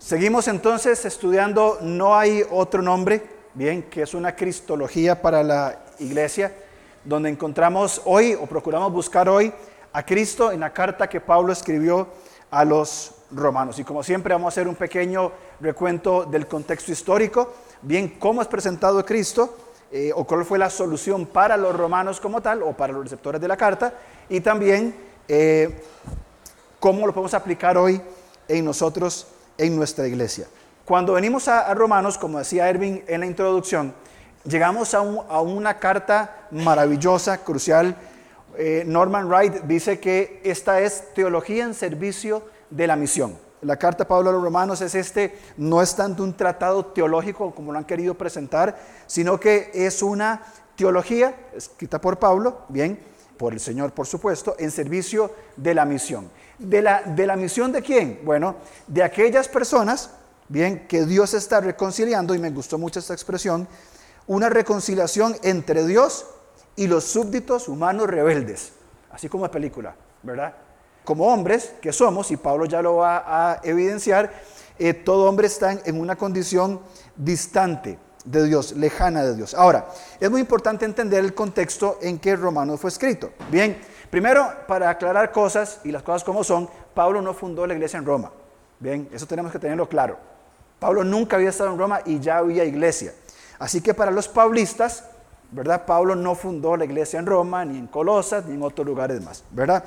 Seguimos entonces estudiando No hay otro nombre, bien, que es una cristología para la iglesia, donde encontramos hoy o procuramos buscar hoy a Cristo en la carta que Pablo escribió a los romanos. Y como siempre vamos a hacer un pequeño recuento del contexto histórico, bien, cómo es presentado Cristo eh, o cuál fue la solución para los romanos como tal o para los receptores de la carta y también eh, cómo lo podemos aplicar hoy en nosotros en nuestra iglesia. Cuando venimos a, Romanos, como decía Erwin en la introducción, llegamos a, una carta maravillosa, crucial. Eh, Norman Wright dice que esta es teología en servicio de la misión. La carta Pablo a los Romanos es este, no es tanto un tratado teológico como lo han querido presentar, sino que es una teología escrita por Pablo, bien, por el Señor por supuesto, en servicio de la misión. ¿De la, de la misión de quién? Bueno, de aquellas personas, bien, que Dios está reconciliando, y me gustó mucho esta expresión, una reconciliación entre Dios y los súbditos humanos rebeldes, así como es película, ¿verdad? Como hombres que somos, y Pablo ya lo va a evidenciar, eh, todo hombre está en, una condición distante de Dios, lejana de Dios. Ahora, es muy importante entender el contexto en que Romano fue escrito. Bien, Primero, para aclarar cosas y las cosas como son, Pablo no fundó la iglesia en Roma. Bien, eso tenemos que tenerlo claro. Pablo nunca había estado en Roma y ya había iglesia. Así que para los paulistas, ¿verdad? Pablo no fundó la iglesia en Roma, ni en Colosas, ni en otros lugares más, ¿verdad?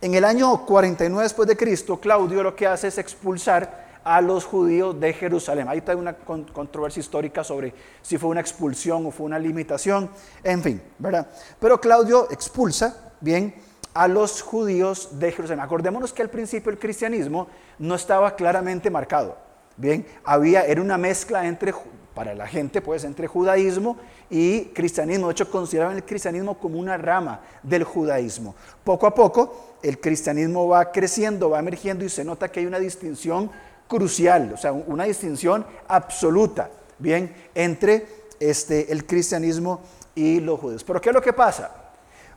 En el año 49 después de Cristo, Claudio lo que hace es expulsar a los judíos de Jerusalén. Ahí está una controversia histórica sobre si fue una expulsión o fue una limitación, en fin, ¿verdad? Pero Claudio expulsa bien, a los judíos de Jerusalén. Acordémonos que al principio el cristianismo no estaba claramente marcado. Bien, había, era una mezcla entre, para la gente, pues, entre judaísmo y cristianismo. De hecho, consideraban el cristianismo como una rama del judaísmo. Poco a poco, el cristianismo va creciendo, va emergiendo y se nota que hay una distinción crucial, o sea, una distinción absoluta, bien, entre este, el cristianismo y los judíos. Pero ¿qué es lo que pasa?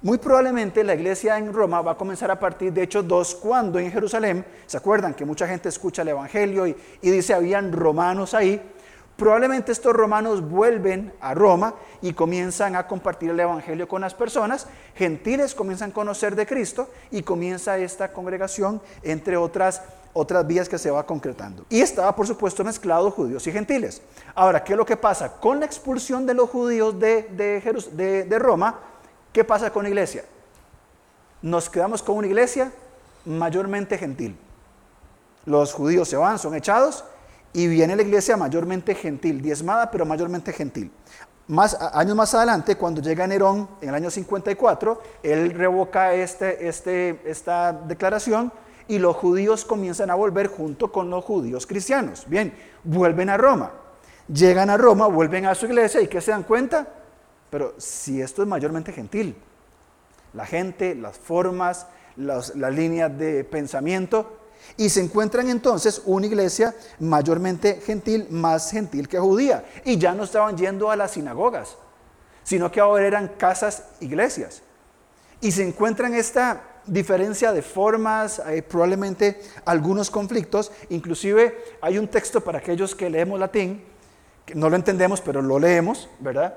Muy probablemente la iglesia en Roma va a comenzar a partir de Hechos 2, cuando en Jerusalén, ¿se acuerdan que mucha gente escucha el Evangelio y, dice habían romanos ahí? Probablemente estos romanos vuelven a Roma y comienzan a compartir el Evangelio con las personas, gentiles comienzan a conocer de Cristo y comienza esta congregación, entre otras, otras vías que se va concretando. Y estaba, por supuesto, mezclado judíos y gentiles. Ahora, ¿qué es lo que pasa? Con la expulsión de los judíos de, de, de Roma, ¿Qué pasa con la iglesia? Nos quedamos con una iglesia mayormente gentil. Los judíos se van, son echados, y viene la iglesia mayormente gentil, diezmada, pero mayormente gentil. Más, años más adelante, cuando llega Nerón en el año 54, él revoca este, este, esta declaración y los judíos comienzan a volver junto con los judíos cristianos. Bien, vuelven a Roma. Llegan a Roma, vuelven a su iglesia y ¿qué se dan cuenta? Pero si esto es mayormente gentil, la gente, las formas, las, líneas de pensamiento, y se encuentran entonces una iglesia mayormente gentil, más gentil que judía. Y ya no estaban yendo a las sinagogas, sino que ahora eran casas, iglesias. Y se encuentran esta diferencia de formas, hay probablemente algunos conflictos. Inclusive hay un texto para aquellos que leemos latín, que no lo entendemos, pero lo leemos, ¿verdad?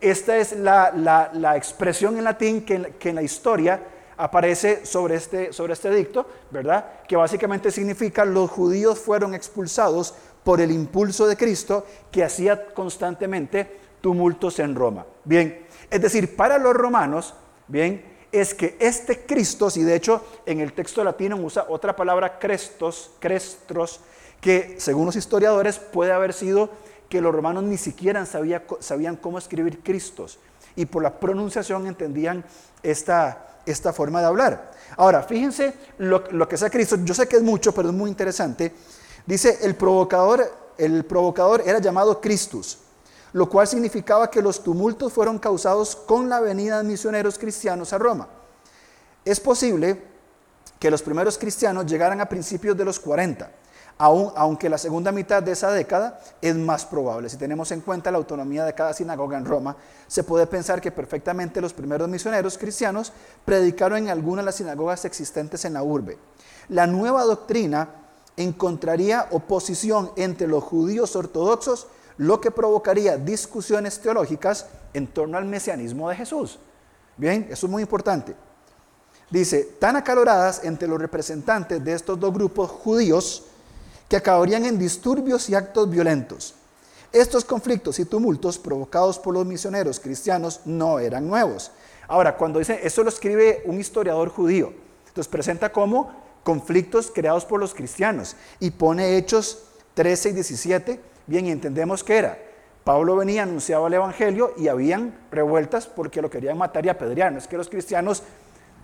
Esta es la, expresión en latín que, en la historia aparece sobre este, sobre este dicto, ¿verdad? Que básicamente significa los judíos fueron expulsados por el impulso de Cristo que hacía constantemente tumultos en Roma. Bien, es decir, para los romanos, bien, es que este Cristo, y de hecho en el texto latino usa otra palabra crestos, crestros, que según los historiadores puede haber sido que los romanos ni siquiera sabían cómo escribir Cristos y por la pronunciación entendían esta, esta forma de hablar. Ahora, fíjense lo, que sea Cristo, yo sé que es mucho, pero es muy interesante. Dice, el provocador, el provocador era llamado Christus, lo cual significaba que los tumultos fueron causados con la venida de misioneros cristianos a Roma. Es posible que los primeros cristianos llegaran a principios de los 40 aunque la segunda mitad de esa década es más probable. Si tenemos en cuenta la autonomía de cada sinagoga en Roma, se puede pensar que perfectamente los primeros misioneros cristianos predicaron en alguna de las sinagogas existentes en la urbe. La nueva doctrina encontraría oposición entre los judíos ortodoxos, lo que provocaría discusiones teológicas en torno al mesianismo de Jesús. Bien, eso es muy importante. Dice, tan acaloradas entre los representantes de estos dos grupos judíos que acabarían en disturbios y actos violentos. Estos conflictos y tumultos provocados por los misioneros cristianos no eran nuevos. Ahora, cuando dice, eso lo escribe un historiador judío, entonces presenta como conflictos creados por los cristianos y pone Hechos 13 y 17, bien, y entendemos que era. Pablo venía, anunciaba el Evangelio y habían revueltas porque lo querían matar y apedrear. No es que los cristianos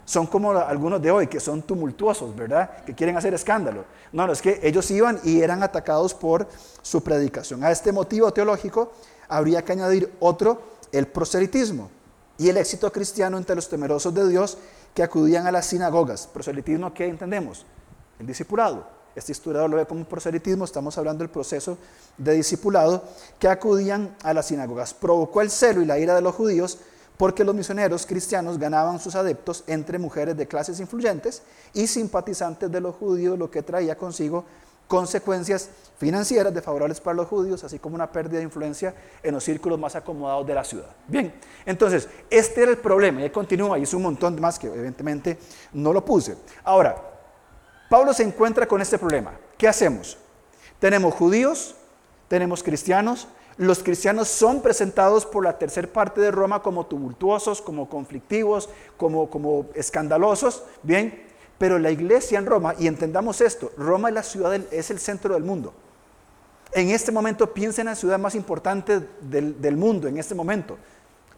son como algunos de hoy, que son tumultuosos, ¿verdad? Que quieren hacer escándalo. No, no, es que ellos iban y eran atacados por su predicación. A este motivo teológico habría que añadir otro, el proselitismo y el éxito cristiano entre los temerosos de Dios que acudían a las sinagogas. Proselitismo, ¿qué entendemos? El discipulado. Este historiador lo ve como proselitismo, estamos hablando del proceso de discipulado, que acudían a las sinagogas. Provocó el celo y la ira de los judíos porque los misioneros cristianos ganaban sus adeptos entre mujeres de clases influyentes y simpatizantes de los judíos, lo que traía consigo consecuencias financieras desfavorables para los judíos, así como una pérdida de influencia en los círculos más acomodados de la ciudad. Bien, entonces, este era el problema, y continúa, y es un montón más que evidentemente no lo puse. Ahora, Pablo se encuentra con este problema. ¿Qué hacemos? Tenemos judíos, tenemos cristianos, los cristianos son presentados por la tercera parte de Roma como tumultuosos, como conflictivos, como, como escandalosos, ¿bien? Pero la iglesia en Roma, y entendamos esto, Roma es la ciudad, es el centro del mundo. En este momento piensa en la ciudad más importante del, mundo, en este momento.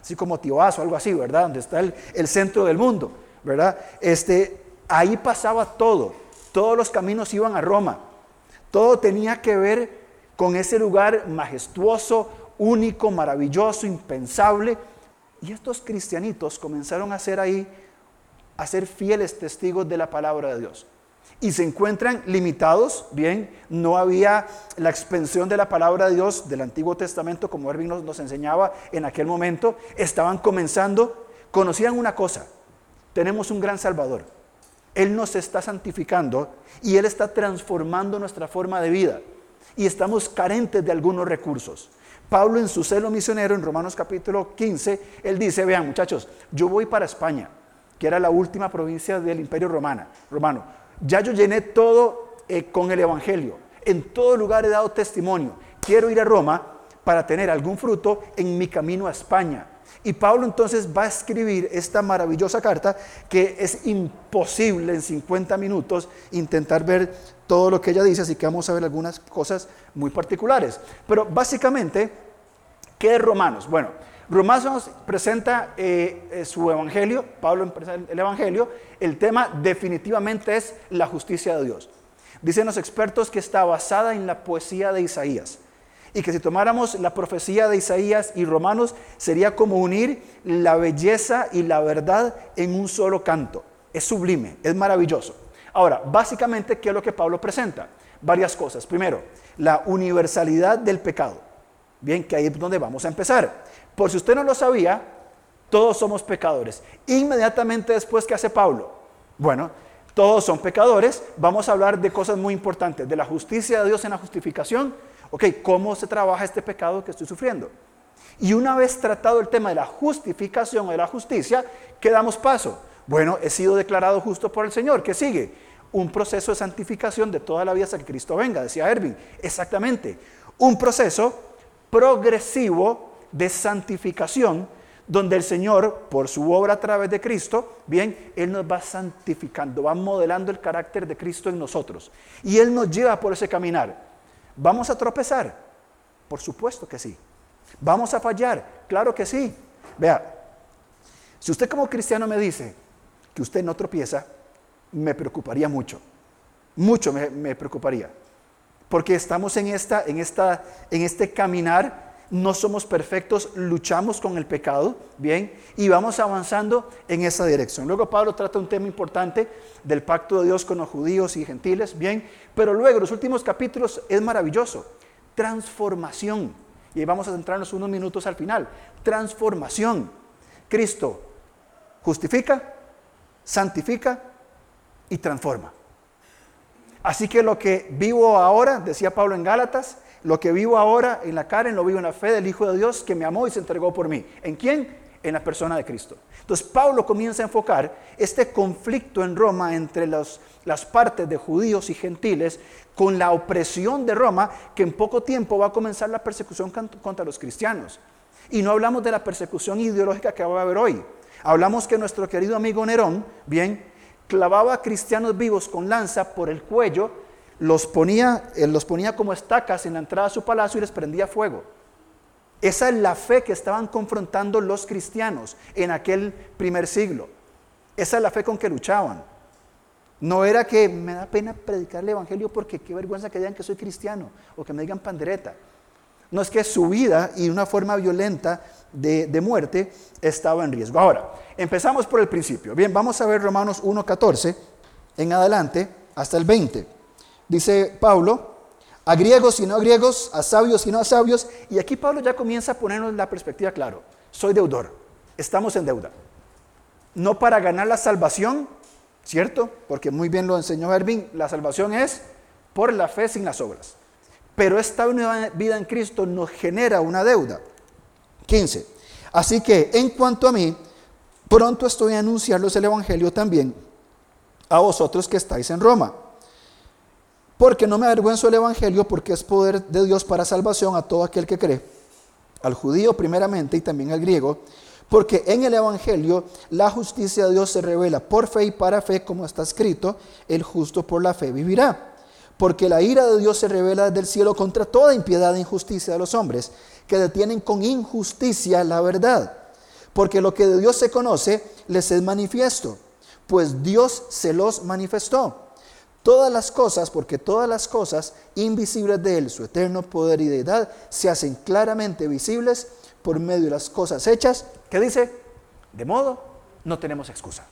Así como Tioás o algo así, ¿verdad? Donde está el, el centro del mundo, ¿verdad? Este, ahí pasaba todo. Todos los caminos iban a Roma. Todo tenía que ver con ese lugar majestuoso, único, maravilloso, impensable. Y estos cristianitos comenzaron a ser ahí, a ser fieles testigos de la palabra de Dios. Y se encuentran limitados, bien, no había la expansión de la palabra de Dios del Antiguo Testamento como Erwin nos, enseñaba en aquel momento, estaban comenzando, conocían una cosa, tenemos un gran Salvador. Él nos está santificando y Él está transformando nuestra forma de vida y estamos carentes de algunos recursos. Pablo en su celo misionero en Romanos capítulo 15, él dice, vean muchachos, yo voy para España, que era la última provincia del imperio romano. romano. Ya yo llené todo eh, con el Evangelio, en todo lugar he dado testimonio. Quiero ir a Roma para tener algún fruto en mi camino a España. Y Pablo entonces va a escribir esta maravillosa carta que es imposible en 50 minutos intentar ver todo lo que ella dice, así que vamos a ver algunas cosas muy particulares. Pero básicamente, ¿qué es Romanos? Bueno, Romanos presenta eh, eh, su evangelio, Pablo presenta el evangelio, el tema definitivamente es la justicia de Dios. Dicen los expertos que está basada en la poesía de Isaías y que si tomáramos la profecía de Isaías y Romanos sería como unir la belleza y la verdad en un solo canto. Es sublime, es maravilloso. Ahora, básicamente, ¿qué es lo que Pablo presenta? Varias cosas. Primero, la universalidad del pecado. Bien, que ahí es donde vamos a empezar. Por si usted no lo sabía, todos somos pecadores. Inmediatamente después, ¿qué hace Pablo? Bueno, todos son pecadores. Vamos a hablar de cosas muy importantes, de la justicia de Dios en la justificación. Ok, ¿cómo se trabaja este pecado que estoy sufriendo? Y una vez tratado el tema de la justificación o de la justicia, ¿qué damos paso? Bueno, he sido declarado justo por el Señor. ¿Qué sigue? Un proceso de santificación de toda la vida hasta que Cristo venga, decía Erwin. Exactamente. Un proceso progresivo de santificación donde el Señor, por su obra a través de Cristo, bien, Él nos va santificando, va modelando el carácter de Cristo en nosotros. Y Él nos lleva por ese caminar. ¿Vamos a tropezar? Por supuesto que sí. ¿Vamos a fallar? Claro que sí. Vea, si usted como cristiano me dice que usted no tropieza, me preocuparía mucho. Mucho me, preocuparía. Porque estamos en, esta, en, esta, en este caminar, no somos perfectos, luchamos con el pecado, ¿bien? Y vamos avanzando en esa dirección. Luego Pablo trata un tema importante del pacto de Dios con los judíos y gentiles, ¿bien? Pero luego, los últimos capítulos es maravilloso. Transformación. Y vamos a centrarnos unos minutos al final. Transformación. Cristo justifica, santifica y transforma. Así que lo que vivo ahora, decía Pablo en Gálatas, lo que vivo ahora en la carne, lo vivo en la fe del Hijo de Dios que me amó y se entregó por mí. ¿En quién? En la persona de Cristo. Entonces Pablo comienza a enfocar este conflicto en Roma entre las partes de judíos y gentiles con la opresión de Roma, que en poco tiempo va a comenzar la persecución contra los cristianos. Y no hablamos de la persecución ideológica que va a haber hoy. Hablamos que nuestro querido amigo Nerón, bien, clavaba a cristianos vivos con lanza por el cuello, los ponía, los ponía como estacas en la entrada a su palacio y les prendía fuego. Esa es la fe que estaban confrontando los cristianos en aquel primer siglo. Esa es la fe con que luchaban. No era que me da pena predicar el Evangelio porque qué vergüenza que digan que soy cristiano o que me digan pandereta. No es que su vida y una forma violenta de, de muerte estaba en riesgo. Ahora, empezamos por el principio. Bien, vamos a ver Romanos 1.14 en adelante hasta el 20. Dice Pablo, a griegos y no a griegos, a sabios y no a sabios. Y aquí Pablo ya comienza a ponernos la perspectiva claro. Soy deudor, estamos en deuda. No para ganar la salvación, ¿cierto? Porque muy bien lo enseñó Ervin, la salvación es por la fe sin las obras. Pero esta nueva vida en Cristo nos genera una deuda. 15. Así que en cuanto a mí, pronto estoy a anunciarles el Evangelio también a vosotros que estáis en Roma porque no me avergüenzo del Evangelio, porque es poder de Dios para salvación a todo aquel que cree, al judío primeramente y también al griego, porque en el Evangelio la justicia de Dios se revela por fe y para fe, como está escrito, el justo por la fe vivirá. Porque la ira de Dios se revela desde el cielo contra toda impiedad e injusticia de los hombres, que detienen con injusticia la verdad. Porque lo que de Dios se conoce les es manifiesto, pues Dios se los manifestó Todas las cosas, porque todas las cosas invisibles de Él, su eterno poder y deidad, se hacen claramente visibles por medio de las cosas hechas, que dice, de modo, no tenemos excusa.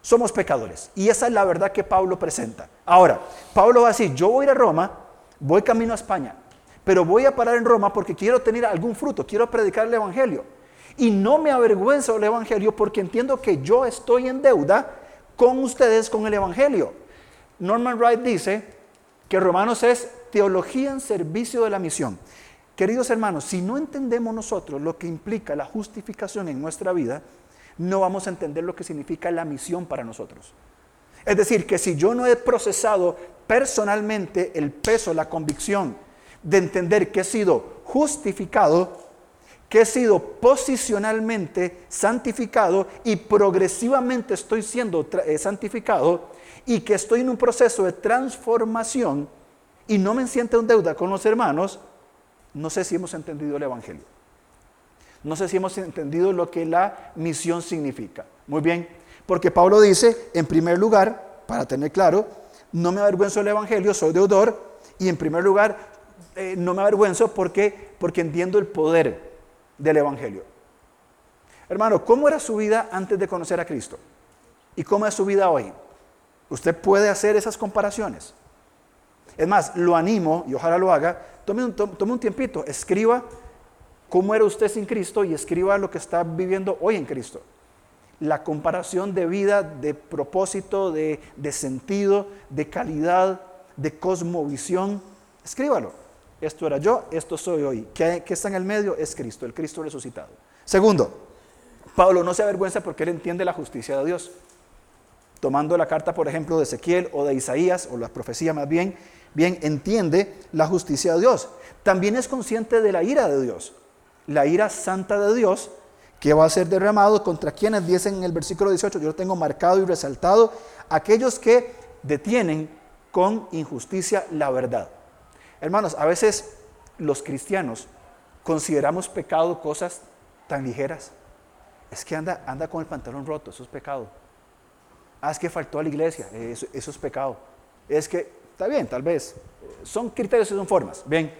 Somos pecadores. Y esa es la verdad que Pablo presenta. Ahora, Pablo va a decir, yo voy a ir a Roma, voy camino a España, pero voy a parar en Roma porque quiero tener algún fruto, quiero predicar el Evangelio. Y no me avergüenzo del Evangelio porque entiendo que yo estoy en deuda con ustedes con el Evangelio. Norman Wright dice que Romanos es teología en servicio de la misión. Queridos hermanos, si no entendemos nosotros lo que implica la justificación en nuestra vida, no vamos a entender lo que significa la misión para nosotros. Es decir, que si yo no he procesado personalmente el peso, la convicción de entender que he sido justificado, que he sido posicionalmente santificado y progresivamente estoy siendo eh, santificado, y que estoy en un proceso de transformación y no me siento en deuda con los hermanos, no sé si hemos entendido el Evangelio. No sé si hemos entendido lo que la misión significa. Muy bien, porque Pablo dice, en primer lugar, para tener claro, no me avergüenzo del Evangelio, soy deudor, y en primer lugar, eh, no me avergüenzo porque, porque entiendo el poder del Evangelio. Hermano, ¿cómo era su vida antes de conocer a Cristo? ¿Y cómo es su vida hoy? Usted puede hacer esas comparaciones. Es más, lo animo, y ojalá lo haga, tome un, tome tiempito, escriba cómo era usted sin Cristo y escriba lo que está viviendo hoy en Cristo. La comparación de vida, de propósito, de, sentido, de calidad, de cosmovisión. Escríbalo. Esto era yo, esto soy hoy. ¿Qué, ¿Qué, está en el medio? Es Cristo, el Cristo resucitado. Segundo, Pablo no se avergüenza porque él entiende la justicia de Dios tomando la carta, por ejemplo, de Ezequiel o de Isaías, o la profecía más bien, bien entiende la justicia de Dios. También es consciente de la ira de Dios, la ira santa de Dios que va a ser derramado contra quienes dicen en el versículo 18, yo lo tengo marcado y resaltado, aquellos que detienen con injusticia la verdad. Hermanos, a veces los cristianos consideramos pecado cosas tan ligeras. Es que anda, anda con el pantalón roto, eso es pecado. Ah, es que faltó a la iglesia, eso, es pecado. Es que, está bien, tal vez, son criterios y son formas. Bien,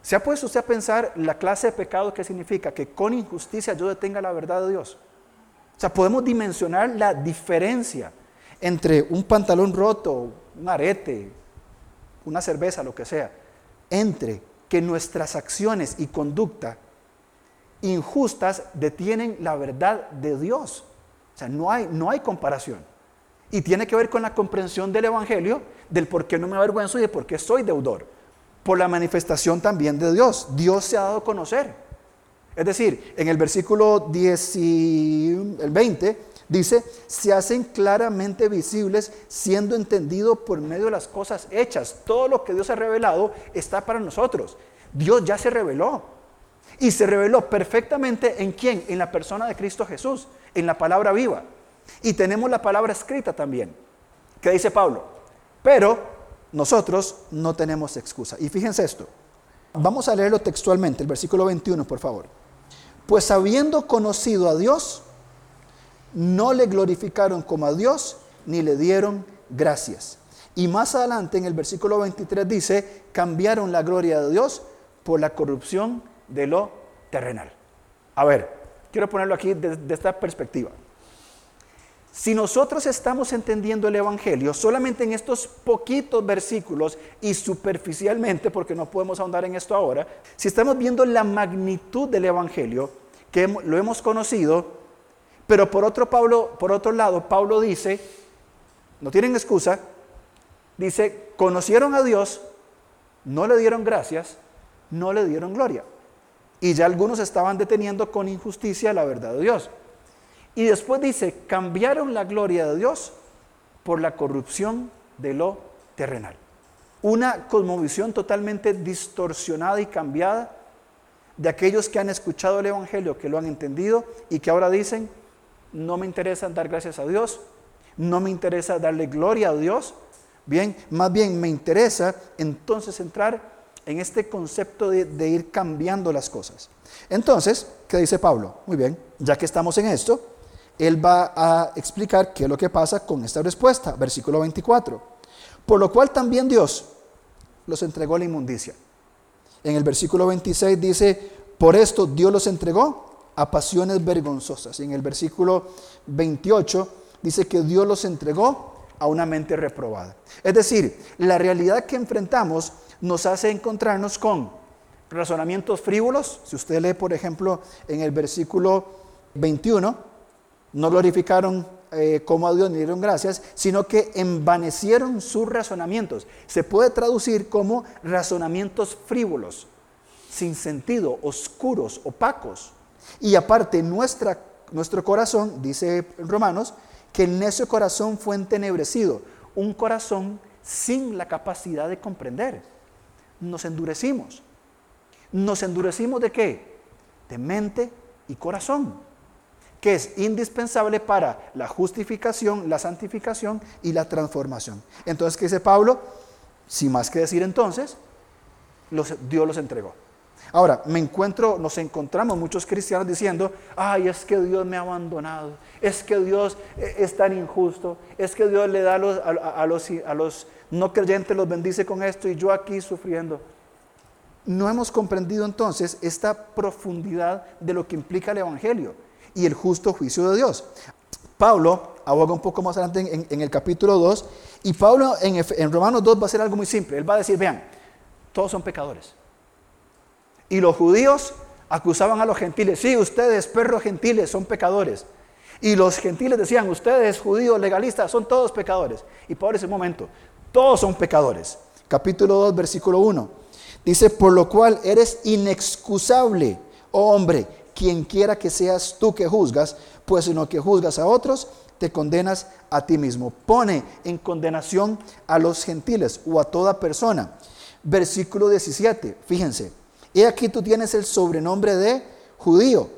¿se ha puesto usted a pensar la clase de pecado que significa que con injusticia yo detenga la verdad de Dios? O sea, podemos dimensionar la diferencia entre un pantalón roto, un arete, una cerveza, lo que sea, entre que nuestras acciones y conducta injustas detienen la verdad de Dios. O sea, no hay, no hay comparación. Y tiene que ver con la comprensión del Evangelio, del por qué no me avergüenzo y de por qué soy deudor. Por la manifestación también de Dios. Dios se ha dado a conocer. Es decir, en el versículo 10 y el 20 dice, se hacen claramente visibles siendo entendido por medio de las cosas hechas. Todo lo que Dios ha revelado está para nosotros. Dios ya se reveló. Y se reveló perfectamente en quién? En la persona de Cristo Jesús, en la palabra viva. Y tenemos la palabra escrita también. ¿Qué dice Pablo? Pero nosotros no tenemos excusa. Y fíjense esto. Vamos a leerlo textualmente, el versículo 21, por favor. Pues habiendo conocido a Dios, no le glorificaron como a Dios, ni le dieron gracias. Y más adelante en el versículo 23 dice, cambiaron la gloria de Dios por la corrupción de lo terrenal. A ver, quiero ponerlo aquí desde esta perspectiva. Si nosotros estamos entendiendo el Evangelio solamente en estos poquitos versículos y superficialmente, porque no podemos ahondar en esto ahora, si estamos viendo la magnitud del Evangelio, que lo hemos conocido, pero por otro, Pablo, por otro lado, Pablo dice, no tienen excusa, dice, conocieron a Dios, no le dieron gracias, no le dieron gloria. Y ya algunos estaban deteniendo con injusticia la verdad de Dios. Y después dice, cambiaron la gloria de Dios por la corrupción de lo terrenal. Una cosmovisión totalmente distorsionada y cambiada de aquellos que han escuchado el Evangelio, que lo han entendido y que ahora dicen, no me interesa dar gracias a Dios, no me interesa darle gloria a Dios, bien, más bien me interesa entonces entrar en este concepto de, ir cambiando las cosas. Entonces, ¿qué dice Pablo? Muy bien, ya que estamos en esto, él va a explicar qué es lo que pasa con esta respuesta, versículo 24. Por lo cual también Dios los entregó a la inmundicia. En el versículo 26 dice, por esto Dios los entregó a pasiones vergonzosas. Y en el versículo 28 dice que Dios los entregó a una mente reprobada. Es decir, la realidad que enfrentamos nos hace encontrarnos con razonamientos frívolos. Si usted lee, por ejemplo, en el versículo 21, no glorificaron eh, como a Dios ni dieron gracias, sino que envanecieron sus razonamientos. Se puede traducir como razonamientos frívolos, sin sentido, oscuros, opacos. Y aparte, nuestro corazón, dice Romanos, que el necio corazón fue entenebrecido, un corazón sin la capacidad de comprender. Nos endurecimos. ¿Nos endurecimos de qué? De mente y corazón que es indispensable para la justificación, la santificación y la transformación. Entonces, ¿qué dice Pablo? Sin más que decir entonces, Dios los entregó. Ahora, me encuentro, nos encontramos muchos cristianos diciendo, ay, es que Dios me ha abandonado, es que Dios eh, es tan injusto, es que Dios le da a los, no creyentes, los bendice con esto y yo aquí sufriendo. No hemos comprendido entonces esta profundidad de lo que implica el Evangelio y el justo juicio de Dios. Pablo aboga un poco más adelante en, el capítulo 2 y Pablo en, en Romanos 2 va a hacer algo muy simple. Él va a decir, vean, todos son pecadores. Y los judíos acusaban a los gentiles, sí, ustedes, perros gentiles, son pecadores. Y los gentiles decían, ustedes, judíos, legalistas, son todos pecadores. Y por ese momento, todos son pecadores. Capítulo 2, versículo 1. Dice, por lo cual eres inexcusable, oh hombre, quien quiera que seas tú que juzgas, pues lo que juzgas a otros, te condenas a ti mismo. Pone en condenación a los gentiles o a toda persona. Versículo 17, fíjense, he aquí tú tienes el sobrenombre de judío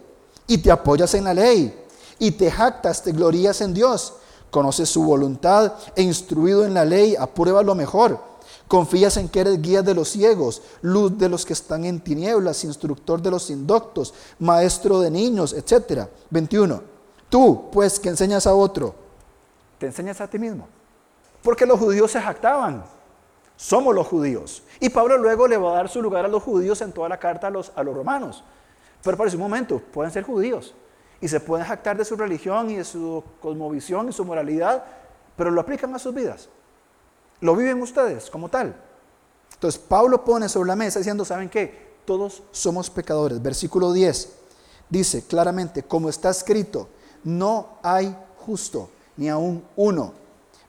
y te apoyas en la ley y te jactas, te glorías en Dios, conoces su voluntad e instruido en la ley, aprueba lo mejor Confías en que eres guía de los ciegos, luz de los que están en tinieblas, instructor de los indoctos, maestro de niños, etc. 21. Tú, pues, que enseñas a otro, te enseñas a ti mismo. Porque los judíos se jactaban. Somos los judíos. Y Pablo luego le va a dar su lugar a los judíos en toda la carta a los, a los romanos. Pero para ese momento, pueden ser judíos. Y se pueden jactar de su religión y de su cosmovisión y su moralidad, pero lo aplican a sus vidas. Lo viven ustedes como tal. Entonces Pablo pone sobre la mesa diciendo, ¿saben qué? Todos somos pecadores. Versículo 10 dice claramente, como está escrito, no hay justo ni aún uno.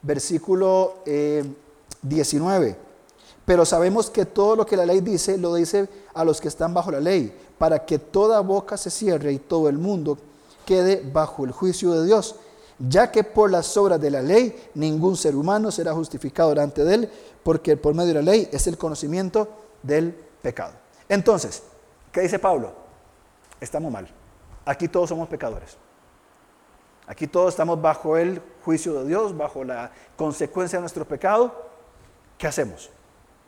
versículo 19. Eh, Pero sabemos que todo lo que la ley dice, lo dice a los que están bajo la ley, para que toda boca se cierre y todo el mundo quede bajo el juicio de Dios, ya que por las obras de la ley ningún ser humano será justificado delante de él, porque por medio de la ley es el conocimiento del pecado. Entonces, ¿qué dice Pablo? Estamos mal. Aquí todos somos pecadores. Aquí todos estamos bajo el juicio de Dios, bajo la consecuencia de nuestro pecado. ¿Qué hacemos?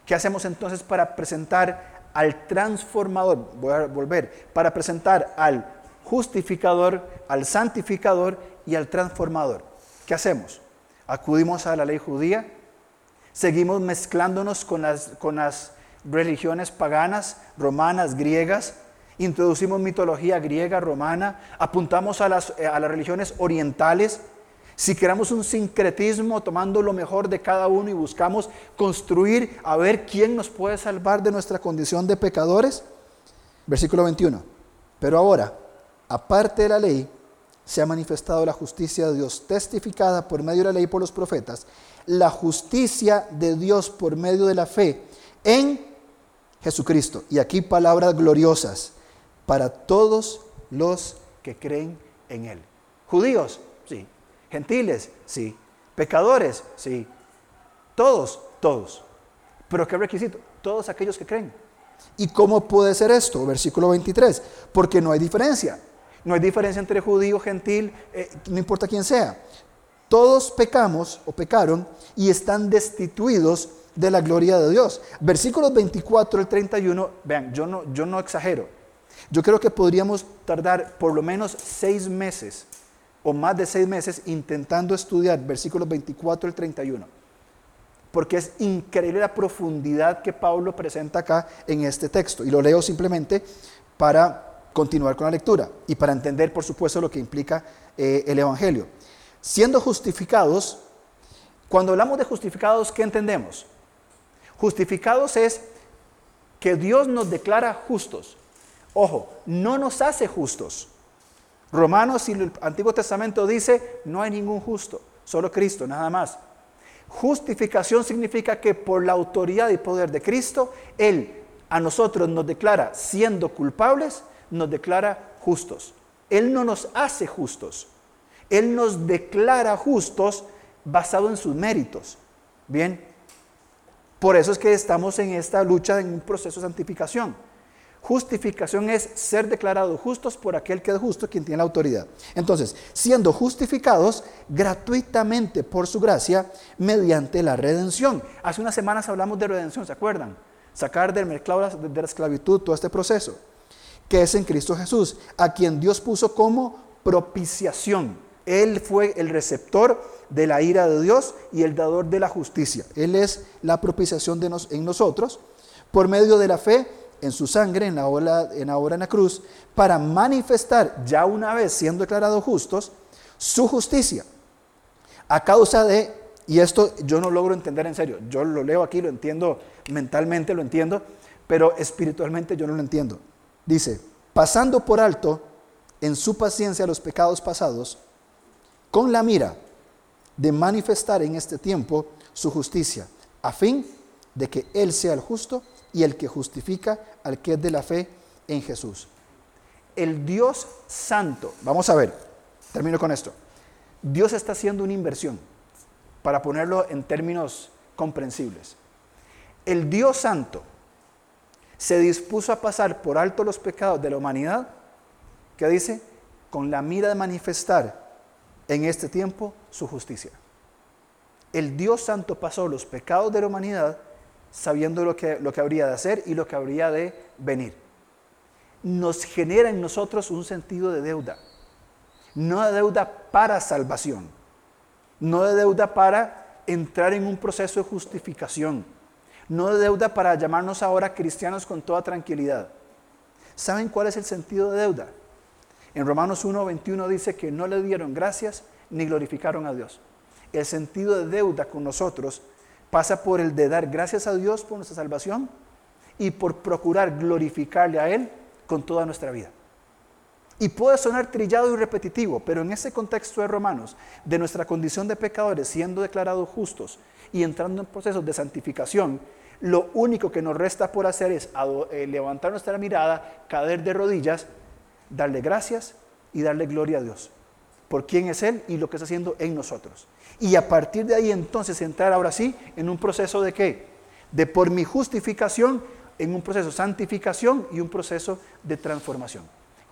¿Qué hacemos entonces para presentar al transformador? Voy a volver. Para presentar al justificador, al santificador y al transformador. ¿Qué hacemos? Acudimos a la ley judía, seguimos mezclándonos con las, con las religiones paganas, romanas, griegas, introducimos mitología griega, romana, apuntamos a las, eh, a las religiones orientales, si queremos un sincretismo tomando lo mejor de cada uno y buscamos construir a ver quién nos puede salvar de nuestra condición de pecadores. Versículo 21. Pero ahora, aparte de la ley, se ha manifestado la justicia de Dios testificada por medio de la ley por los profetas, la justicia de Dios por medio de la fe en Jesucristo. Y aquí palabras gloriosas para todos los que creen en Él. Judíos. Gentiles, sí. Pecadores, sí. Todos, todos. Pero ¿qué requisito? Todos aquellos que creen. ¿Y cómo puede ser esto? Versículo 23. Porque no hay diferencia. No hay diferencia entre judío, gentil, eh, no importa quién sea. Todos pecamos o pecaron y están destituidos de la gloria de Dios. Versículos 24 al 31, vean, yo no, yo no exagero. Yo creo que podríamos tardar por lo menos seis meses o más de seis meses intentando estudiar versículos 24 al 31. Porque es increíble la profundidad que Pablo presenta acá en este texto. Y lo leo simplemente para continuar con la lectura y para entender, por supuesto, lo que implica eh, el Evangelio. Siendo justificados, cuando hablamos de justificados, ¿qué entendemos? Justificados es que Dios nos declara justos. Ojo, no nos hace justos. Romanos y el Antiguo Testamento dice, no hay ningún justo, solo Cristo, nada más. Justificación significa que por la autoridad y poder de Cristo, Él a nosotros nos declara, siendo culpables, nos declara justos. Él no nos hace justos. Él nos declara justos basado en sus méritos. Bien, por eso es que estamos en esta lucha, en un proceso de santificación. Justificación es ser declarados justos por aquel que es justo, quien tiene la autoridad. Entonces, siendo justificados gratuitamente por su gracia mediante la redención. Hace unas semanas hablamos de redención, ¿se acuerdan? Sacar del mercado de la esclavitud todo este proceso, que es en Cristo Jesús, a quien Dios puso como propiciación. Él fue el receptor de la ira de Dios y el dador de la justicia. Él es la propiciación de en nosotros por medio de la fe en su sangre, en la, obra, en la obra en la cruz, para manifestar, ya una vez siendo declarados justos, su justicia. A causa de, y esto yo no logro entender en serio, yo lo leo aquí, lo entiendo mentalmente, lo entiendo, pero espiritualmente yo no lo entiendo. Dice, pasando por alto en su paciencia los pecados pasados, con la mira de manifestar en este tiempo su justicia, a fin de que Él sea el justo y el que justifica al que es de la fe en Jesús. El Dios santo, vamos a ver, termino con esto. Dios está haciendo una inversión, para ponerlo en términos comprensibles. El Dios santo se dispuso a pasar por alto los pecados de la humanidad, que dice, con la mira de manifestar en este tiempo su justicia. El Dios santo pasó los pecados de la humanidad sabiendo lo que, lo que habría de hacer y lo que habría de venir. Nos genera en nosotros un sentido de deuda. No de deuda para salvación, no de deuda para entrar en un proceso de justificación, no de deuda para llamarnos ahora cristianos con toda tranquilidad. ¿Saben cuál es el sentido de deuda? En Romanos 1:21 dice que no le dieron gracias ni glorificaron a Dios. El sentido de deuda con nosotros pasa por el de dar gracias a Dios por nuestra salvación y por procurar glorificarle a Él con toda nuestra vida. Y puede sonar trillado y repetitivo, pero en ese contexto de Romanos, de nuestra condición de pecadores siendo declarados justos y entrando en procesos de santificación, lo único que nos resta por hacer es eh, levantar nuestra mirada, caer de rodillas, darle gracias y darle gloria a Dios por quién es Él y lo que está haciendo en nosotros. Y a partir de ahí entonces entrar ahora sí en un proceso de qué? De por mi justificación, en un proceso de santificación y un proceso de transformación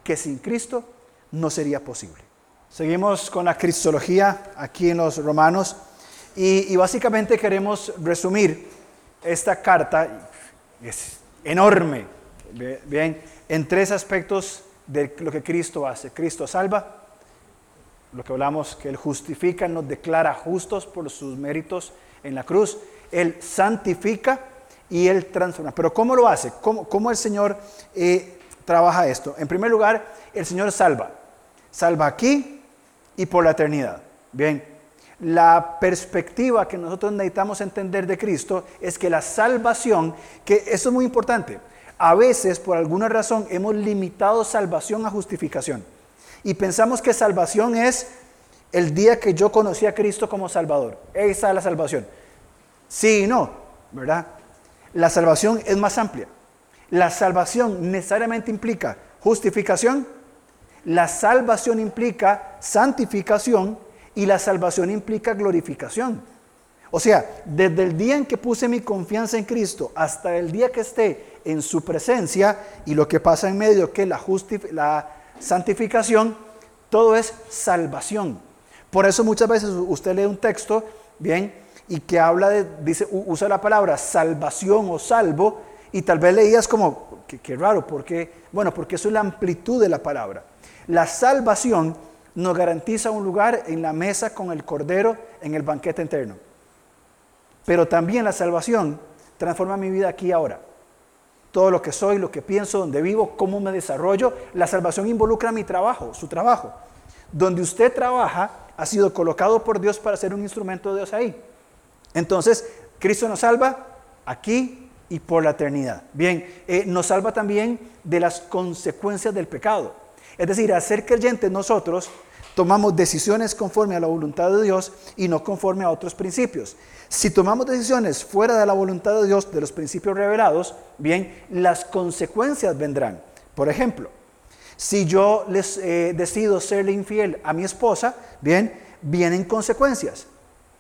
que sin Cristo no sería posible. Seguimos con la cristología aquí en los romanos y, básicamente queremos resumir esta carta, es enorme, bien, en tres aspectos de lo que Cristo hace. Cristo salva, lo que hablamos, que Él justifica, nos declara justos por sus méritos en la cruz. Él santifica y Él transforma. Pero ¿cómo lo hace? ¿Cómo, cómo el Señor eh, trabaja esto? En primer lugar, el Señor salva. Salva aquí y por la eternidad. Bien, la perspectiva que nosotros necesitamos entender de Cristo es que la salvación, que eso es muy importante, a veces por alguna razón hemos limitado salvación a justificación. Y pensamos que salvación es el día que yo conocí a Cristo como Salvador. Esa es la salvación. Sí y no, ¿verdad? La salvación es más amplia. La salvación necesariamente implica justificación, la salvación implica santificación y la salvación implica glorificación. O sea, desde el día en que puse mi confianza en Cristo hasta el día que esté en su presencia y lo que pasa en medio, que la, la santificación, todo es salvación. Por eso muchas veces usted lee un texto, bien, y que habla de, dice, usa la palabra salvación o salvo, y tal vez leías como, qué, raro, porque, bueno, porque eso es la amplitud de la palabra. La salvación nos garantiza un lugar en la mesa con el Cordero en el banquete eterno. Pero también la salvación transforma mi vida aquí y ahora. Todo lo que soy, lo que pienso, donde vivo, cómo me desarrollo. La salvación involucra mi trabajo, su trabajo. Donde usted trabaja ha sido colocado por Dios para ser un instrumento de Dios ahí. Entonces, Cristo nos salva aquí y por la eternidad. Bien, eh, nos salva también de las consecuencias del pecado. Es decir, al ser creyentes nosotros tomamos decisiones conforme a la voluntad de Dios y no conforme a otros principios. Si tomamos decisiones fuera de la voluntad de Dios, de los principios revelados, bien, las consecuencias vendrán. Por ejemplo, si yo les eh, decido serle infiel a mi esposa, bien, vienen consecuencias.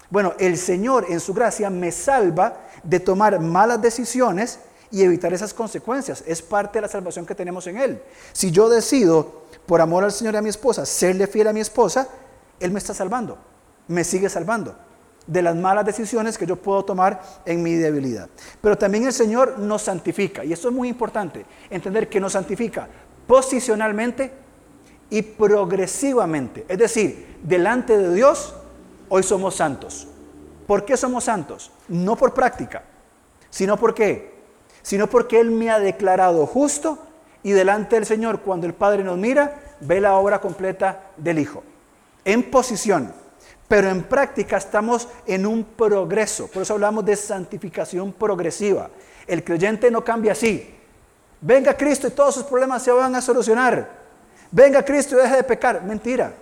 Bueno, el Señor en su gracia me salva de tomar malas decisiones y evitar esas consecuencias. Es parte de la salvación que tenemos en Él. Si yo decido, por amor al Señor y a mi esposa, serle fiel a mi esposa, Él me está salvando, me sigue salvando de las malas decisiones que yo puedo tomar en mi debilidad. Pero también el Señor nos santifica, y eso es muy importante, entender que nos santifica posicionalmente y progresivamente. Es decir, delante de Dios, hoy somos santos. ¿Por qué somos santos? No por práctica, sino por qué? Sino porque Él me ha declarado justo y delante del Señor, cuando el Padre nos mira, ve la obra completa del Hijo. En posición, pero en práctica estamos en un progreso. Por eso hablamos de santificación progresiva. El creyente no cambia así. Venga Cristo y todos sus problemas se van a solucionar. Venga Cristo y deje de pecar. Mentira.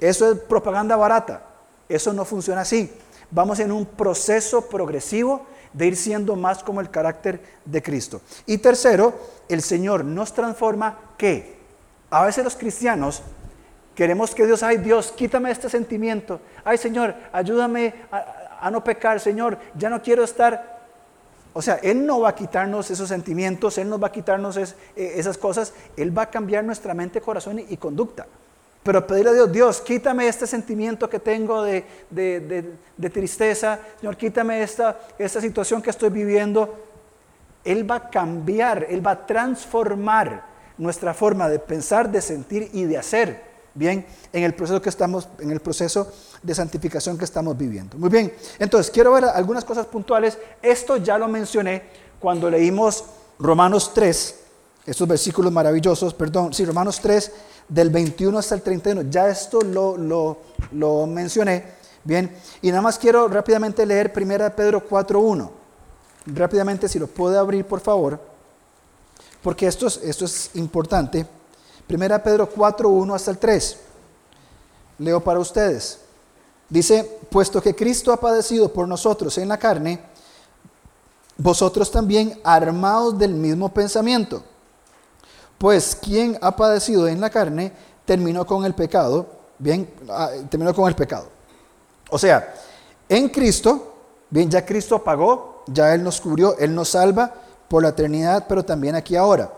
Eso es propaganda barata. Eso no funciona así. Vamos en un proceso progresivo de ir siendo más como el carácter de Cristo. Y tercero, el Señor nos transforma ¿qué? A veces los cristianos queremos que Dios, ay Dios, quítame este sentimiento. Ay Señor, ayúdame a, no pecar. Señor, ya no quiero estar o sea, Él no va a quitarnos esos sentimientos, Él no va a quitarnos eh, esas cosas, Él va a cambiar nuestra mente, corazón y conducta. Pero pedirle a Dios, Dios, quítame este sentimiento que tengo de, tristeza, Señor, quítame esta, esta situación que estoy viviendo. Él va a cambiar, Él va a transformar nuestra forma de pensar, de sentir y de hacer. Bien, en el proceso que estamos, en el proceso de santificación que estamos viviendo. Muy bien, entonces quiero ver algunas cosas puntuales. Esto ya lo mencioné cuando leímos Romanos 3, estos versículos maravillosos, perdón, sí, Romanos 3, del 21 hasta el 31. Ya esto lo, lo, mencioné. Bien, y nada más quiero rápidamente leer 1 Pedro 4.1. Rápidamente, si lo puede abrir, por favor, porque esto es, esto es importante. Primera Pedro 4, 1 hasta el 3. Leo para ustedes. Dice, puesto que Cristo ha padecido por nosotros en la carne, vosotros también armados del mismo pensamiento. Pues quien ha padecido en la carne terminó con el pecado, bien, ah, terminó con el pecado. O sea, en Cristo, bien, ya Cristo pagó, ya Él nos cubrió, Él nos salva por la eternidad, pero también aquí ahora.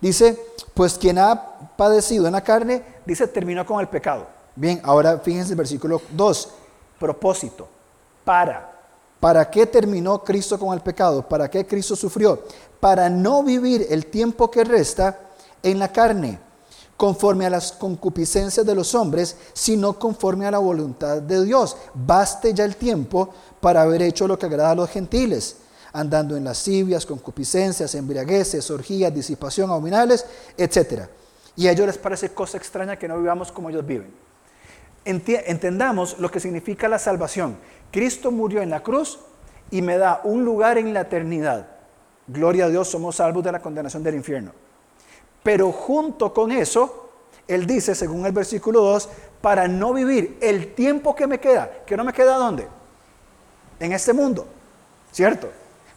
Dice, pues quien ha padecido en la carne, dice, terminó con el pecado. Bien, ahora fíjense el versículo 2, propósito, para. ¿Para qué terminó Cristo con el pecado? ¿Para qué Cristo sufrió? Para no vivir el tiempo que resta en la carne, conforme a las concupiscencias de los hombres, sino conforme a la voluntad de Dios. Baste ya el tiempo para haber hecho lo que agrada a los gentiles, andando en lascivias, concupiscencias, embriagueces, orgías, disipación, abominables, etc. Y a ellos les parece cosa extraña que no vivamos como ellos viven. Entendamos lo que significa la salvación. Cristo murió en la cruz y me da un lugar en la eternidad. Gloria a Dios, somos salvos de la condenación del infierno. Pero junto con eso, Él dice, según el versículo 2, para no vivir el tiempo que me queda, que no me queda dónde? En este mundo, ¿cierto?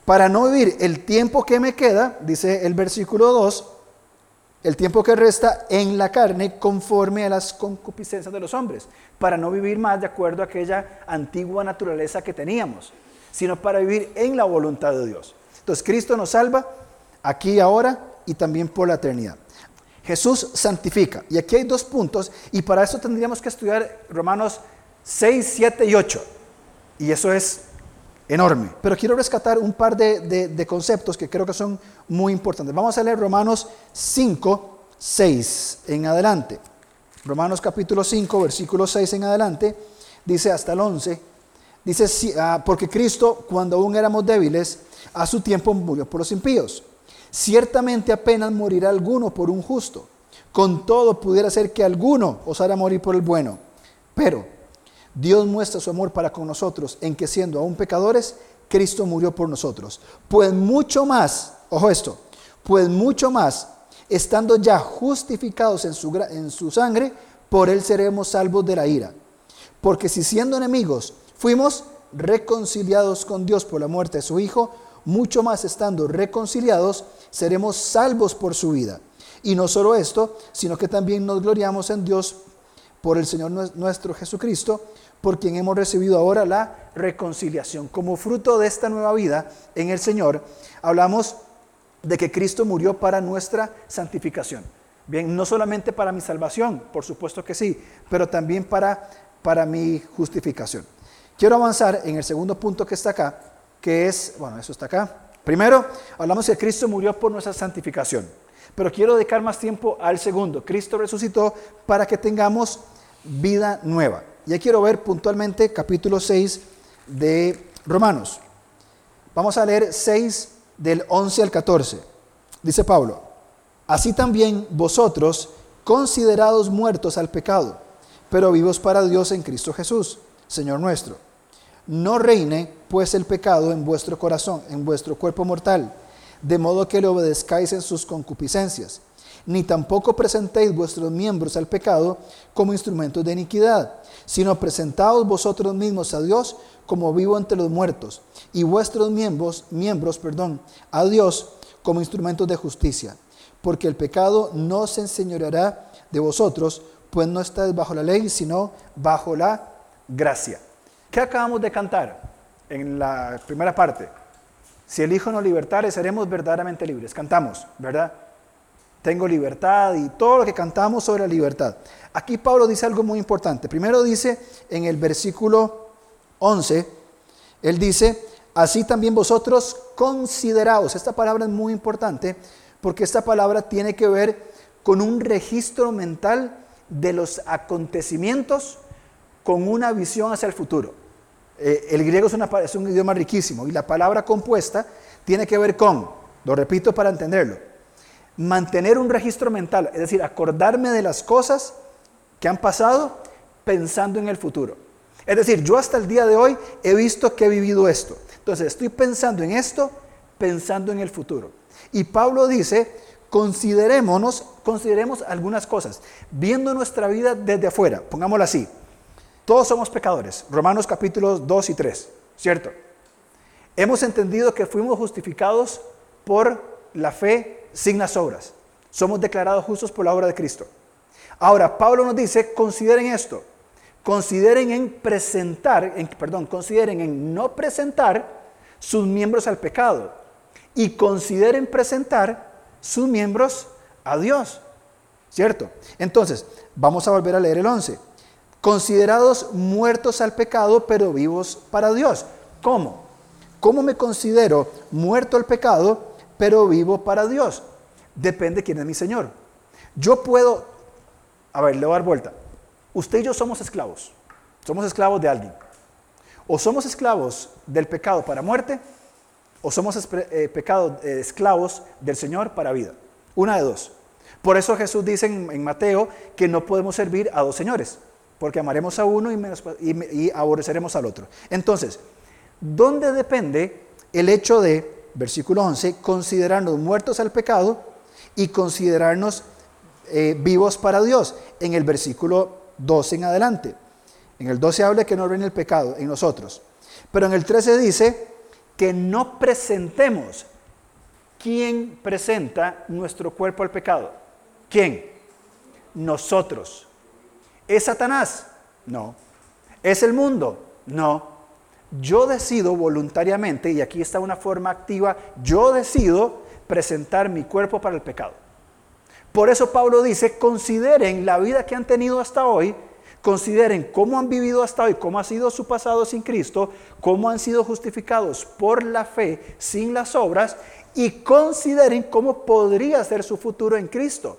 Para no vivir el tiempo que me queda, dice el versículo 2, el tiempo que resta en la carne conforme a las concupiscencias de los hombres, para no vivir más de acuerdo a aquella antigua naturaleza que teníamos, sino para vivir en la voluntad de Dios. Entonces Cristo nos salva aquí y ahora y también por la eternidad. Jesús santifica. Y aquí hay dos puntos y para eso tendríamos que estudiar Romanos 6, 7 y 8. Y eso es enorme. Pero quiero rescatar un par de, conceptos que creo que son muy importantes. Vamos a leer Romanos 5, 6 en adelante. Romanos capítulo 5, versículo 6 en adelante, dice hasta el 11, dice, ah, porque Cristo, cuando aún éramos débiles, a su tiempo murió por los impíos. Ciertamente apenas morirá alguno por un justo. Con todo pudiera ser que alguno osara morir por el bueno. Pero Dios muestra su amor para con nosotros en que siendo aún pecadores, Cristo murió por nosotros. Pues mucho más, ojo esto, pues mucho más, estando ya justificados en su, en su sangre, por él seremos salvos de la ira. Porque si siendo enemigos fuimos reconciliados con Dios por la muerte de su Hijo, mucho más estando reconciliados, seremos salvos por su vida. Y no solo esto, sino que también nos gloriamos en Dios por el Señor nuestro Jesucristo, por quien hemos recibido ahora la reconciliación. Como fruto de esta nueva vida en el Señor, hablamos de que Cristo murió para nuestra santificación. Bien, no solamente para mi salvación, por supuesto que sí, pero también para, para mi justificación. Quiero avanzar en el segundo punto que está acá, que es, bueno, eso está acá, Primero, hablamos que Cristo murió por nuestra santificación, pero quiero dedicar más tiempo al segundo. Cristo resucitó para que tengamos vida nueva. Ya quiero ver puntualmente capítulo 6 de Romanos. Vamos a leer 6 del 11 al 14. Dice Pablo, así también vosotros, considerados muertos al pecado, pero vivos para Dios en Cristo Jesús, Señor nuestro no reine pues el pecado en vuestro corazón, en vuestro cuerpo mortal, de modo que le obedezcáis en sus concupiscencias, ni tampoco presentéis vuestros miembros al pecado como instrumentos de iniquidad, sino presentaos vosotros mismos a Dios como vivo entre los muertos, y vuestros miembros, miembros, perdón, a Dios como instrumentos de justicia, porque el pecado no se enseñoreará de vosotros, pues no estáis bajo la ley, sino bajo la gracia. ¿Qué acabamos de cantar en la primera parte? Si el Hijo nos libertare, seremos verdaderamente libres. Cantamos, ¿verdad? Tengo libertad y todo lo que cantamos sobre la libertad. Aquí Pablo dice algo muy importante. Primero dice en el versículo 11, él dice, así también vosotros consideraos. Esta palabra es muy importante porque esta palabra tiene que ver con un registro mental de los acontecimientos con una visión hacia el futuro. Eh, el griego es, es un idioma riquísimo y la palabra compuesta tiene que ver con, lo repito para entenderlo, mantener un registro mental, es decir, acordarme de las cosas que han pasado pensando en el futuro. Es decir, yo hasta el día de hoy he visto que he vivido esto. Entonces, estoy pensando en esto, pensando en el futuro. Y Pablo dice, considerémonos, consideremos algunas cosas, viendo nuestra vida desde afuera, pongámoslo así. Todos somos pecadores, Romanos capítulos 2 y 3, ¿cierto? Hemos entendido que fuimos justificados por la fe sin las obras. Somos declarados justos por la obra de Cristo. Ahora, Pablo nos dice, consideren esto. Consideren en presentar, en, perdón, consideren en no presentar sus miembros al pecado y consideren presentar sus miembros a Dios. ¿Cierto? Entonces, vamos a volver a leer el 11. Considerados muertos al pecado, pero vivos para Dios. ¿Cómo? ¿Cómo me considero muerto al pecado, pero vivo para Dios? Depende quién es mi Señor. Yo puedo, a ver, le voy a dar vuelta. Usted y yo somos esclavos. Somos esclavos de alguien. O somos esclavos del pecado para muerte, o somos eh, pecado, eh, esclavos del Señor para vida. Una de dos. Por eso Jesús dice en, Mateo que no podemos servir a dos señores, porque amaremos a uno y, aborreceremos al otro. Entonces, ¿dónde depende el hecho de, versículo 11, considerarnos muertos al pecado y considerarnos eh, vivos para Dios? En el versículo 12 en adelante. En el 12 habla que no reine el pecado en nosotros. Pero en el 13 dice que no presentemos. ¿Quién presenta nuestro cuerpo al pecado? ¿Quién? Nosotros. ¿Es Satanás? No. ¿Es el mundo? No. Yo decido voluntariamente, y aquí está una forma activa, yo decido presentar mi cuerpo para el pecado. Por eso Pablo dice, consideren la vida que han tenido hasta hoy Consideren cómo han vivido hasta hoy, cómo ha sido su pasado sin Cristo, cómo han sido justificados por la fe sin las obras y consideren cómo podría ser su futuro en Cristo.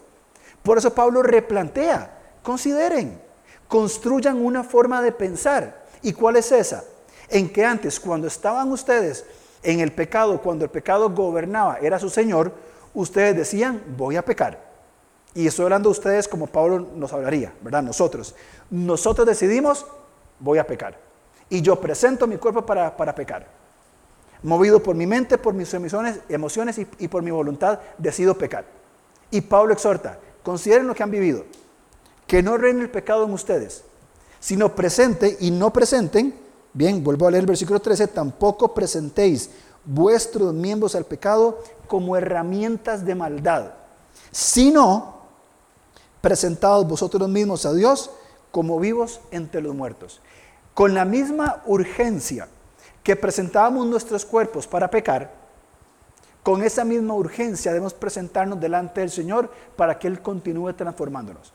Por eso Pablo replantea, consideren, construyan una forma de pensar. ¿Y cuál es esa? En que antes, cuando estaban ustedes en el pecado, cuando el pecado gobernaba, era su Señor, ustedes decían, voy a pecar. Y estoy hablando de ustedes como Pablo nos hablaría, ¿verdad? Nosotros. Nosotros decidimos, voy a pecar. Y yo presento mi cuerpo para, pecar. Movido por mi mente, por mis emociones, emociones y, y por mi voluntad, decido pecar. Y Pablo exhorta, consideren lo que han vivido, que no reine el pecado en ustedes, sino presente y no presenten, bien, vuelvo a leer el versículo 13, tampoco presentéis vuestros miembros al pecado como herramientas de maldad, sino presentados vosotros mismos a Dios como vivos entre los muertos. Con la misma urgencia que presentábamos nuestros cuerpos para pecar, con esa misma urgencia debemos presentarnos delante del Señor para que Él continúe transformándonos.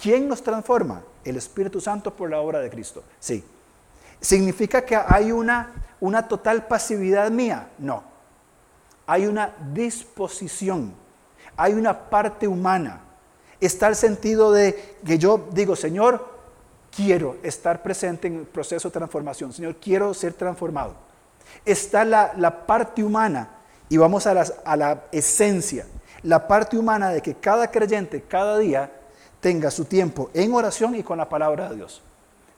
¿Quién nos transforma? El Espíritu Santo por la obra de Cristo. Sí. ¿Significa que hay una, una total pasividad mía? No. Hay una disposición, hay una parte humana Está el sentido de que yo digo, Señor, quiero estar presente en el proceso de transformación. Señor, quiero ser transformado. Está la, parte humana y vamos a, a la esencia. La parte humana de que cada creyente cada día tenga su tiempo en oración y con la palabra de Dios.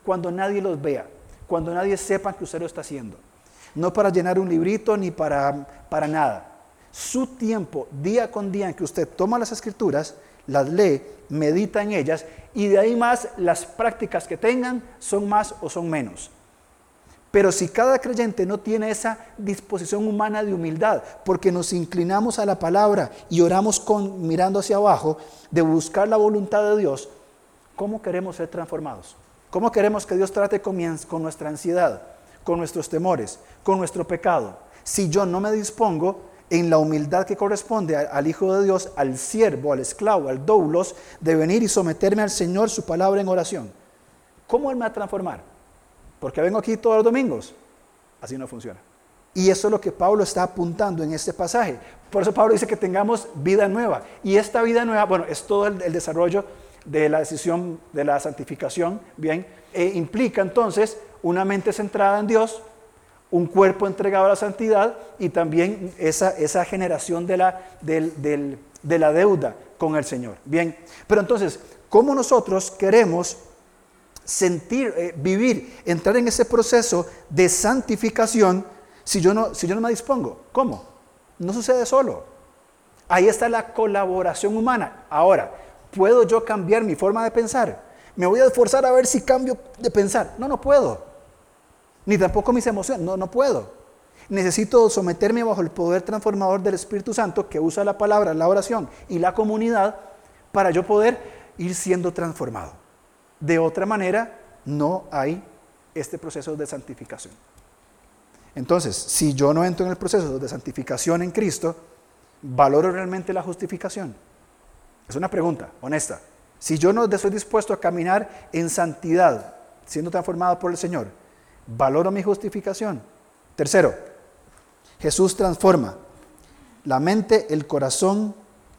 Cuando nadie los vea, cuando nadie sepa que usted lo está haciendo. No para llenar un librito ni para, para nada. Su tiempo, día con día en que usted toma las escrituras, las lee, medita en ellas y de ahí más las prácticas que tengan son más o son menos. Pero si cada creyente no tiene esa disposición humana de humildad, porque nos inclinamos a la palabra y oramos mirando hacia abajo, de buscar la voluntad de Dios, ¿cómo queremos ser transformados? ¿Cómo queremos que Dios trate con, con nuestra ansiedad, con nuestros temores, con nuestro pecado? Si yo no me dispongo en la humildad que corresponde al Hijo de Dios, al siervo, al esclavo, al doulos, de venir y someterme al Señor su palabra en oración. ¿Cómo Él me va a transformar? Porque vengo aquí todos los domingos. Así no funciona. Y eso es lo que Pablo está apuntando en este pasaje. Por eso Pablo dice que tengamos vida nueva. Y esta vida nueva, bueno, es todo el, desarrollo de la decisión de la santificación, bien, e implica entonces una mente centrada en Dios, un cuerpo entregado a la santidad y también esa, esa generación de la, de la deuda con el Señor. Bien, pero entonces, ¿cómo nosotros queremos sentir, eh, vivir, entrar en ese proceso de santificación si yo, no, si yo no me dispongo? ¿Cómo? No sucede solo. Ahí está la colaboración humana. Ahora, ¿puedo yo cambiar mi forma de pensar? ¿Me voy a esforzar a ver si cambio de pensar? No, no puedo. Ni tampoco mis emociones. No, no puedo. Necesito someterme bajo el poder transformador del Espíritu Santo que usa la palabra, la oración y la comunidad para yo poder ir siendo transformado. De otra manera, no hay este proceso de santificación. Entonces, si yo no entro en el proceso de santificación en Cristo, ¿valoro realmente la justificación? Es una pregunta honesta. Si yo no estoy dispuesto a caminar en santidad, siendo transformado por el Señor, ¿valoro mi justificación? Tercero, Jesús transforma la mente, el corazón